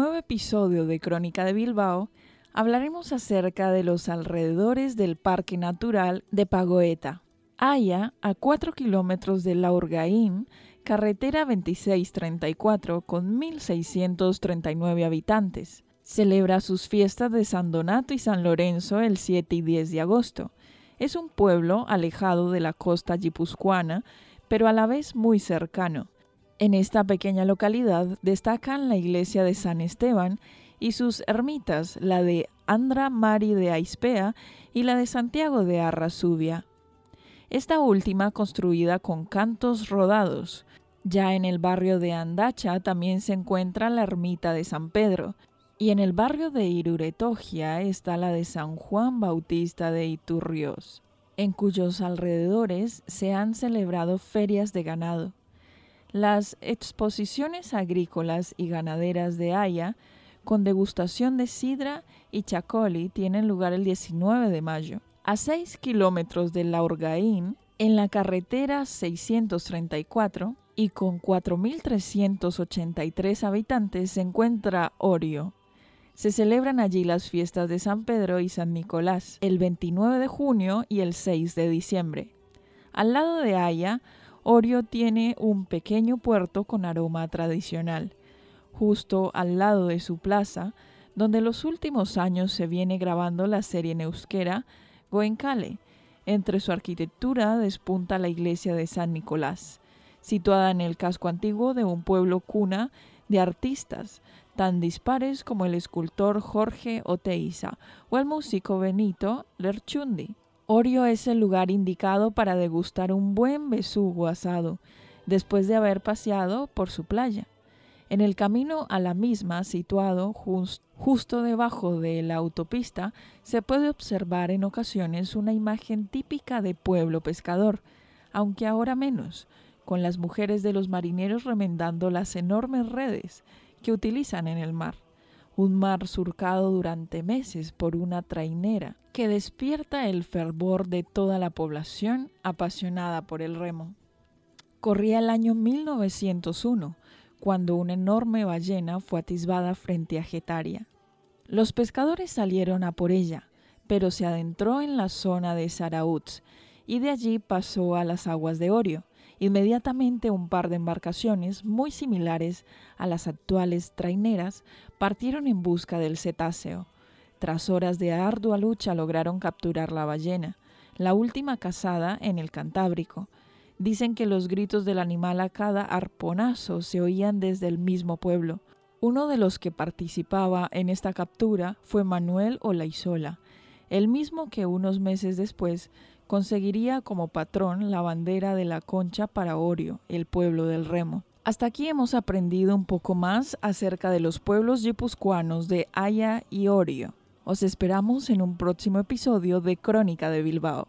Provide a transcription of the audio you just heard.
Nuevo episodio de Crónica de Bilbao hablaremos acerca de los alrededores del Parque Natural de Pagoeta. Haya, a 4 kilómetros de Laurgaín, carretera 2634 con 1.639 habitantes. Celebra sus fiestas de San Donato y San Lorenzo el 7 y 10 de agosto. Es un pueblo alejado de la costa guipuzcoana, pero a la vez muy cercano. En esta pequeña localidad destacan la iglesia de San Esteban y sus ermitas, la de Andra Mari de Aispea y la de Santiago de Arrasubia. Esta última construida con cantos rodados. Ya en el barrio de Andacha también se encuentra la ermita de San Pedro, y en el barrio de Iruretogia está la de San Juan Bautista de Iturrios, en cuyos alrededores se han celebrado ferias de ganado. Las exposiciones agrícolas y ganaderas de Haya con degustación de sidra y chacoli tienen lugar el 19 de mayo. A 6 kilómetros de Laurgaín, en la carretera 634 y con 4.383 habitantes se encuentra Orio. Se celebran allí las fiestas de San Pedro y San Nicolás el 29 de junio y el 6 de diciembre. Al lado de Haya, Orio tiene un pequeño puerto con aroma tradicional justo al lado de su plaza, donde los últimos años se viene grabando la serie en euskera Goenkale. Entre su arquitectura despunta la iglesia de San Nicolás, situada en el casco antiguo de un pueblo cuna de artistas, tan dispares como el escultor Jorge Oteiza o el músico Benito Lerchundi. Orio es el lugar indicado para degustar un buen besugo asado, después de haber paseado por su playa. En el camino a la misma, situado justo debajo de la autopista, se puede observar en ocasiones una imagen típica de pueblo pescador, aunque ahora menos, con las mujeres de los marineros remendando las enormes redes que utilizan en el mar. Un mar surcado durante meses por una trainera que despierta el fervor de toda la población apasionada por el remo. Corría el año 1901 cuando una enorme ballena fue atisbada frente a Getaria. Los pescadores salieron a por ella, pero se adentró en la zona de Sarautz y de allí pasó a las aguas de Orio. Inmediatamente un par de embarcaciones muy similares a las actuales traineras partieron en busca del cetáceo. Tras horas de ardua lucha lograron capturar la ballena, la última cazada en el Cantábrico, Dicen que los gritos del animal a cada arponazo se oían desde el mismo pueblo. Uno de los que participaba en esta captura fue Manuel Olaizola, el mismo que unos meses después conseguiría como patrón la bandera de la concha para Orio, el pueblo del remo. Hasta aquí hemos aprendido un poco más acerca de los pueblos guipuzcoanos de Haya y Orio. Os esperamos en un próximo episodio de Crónica de Bilbao.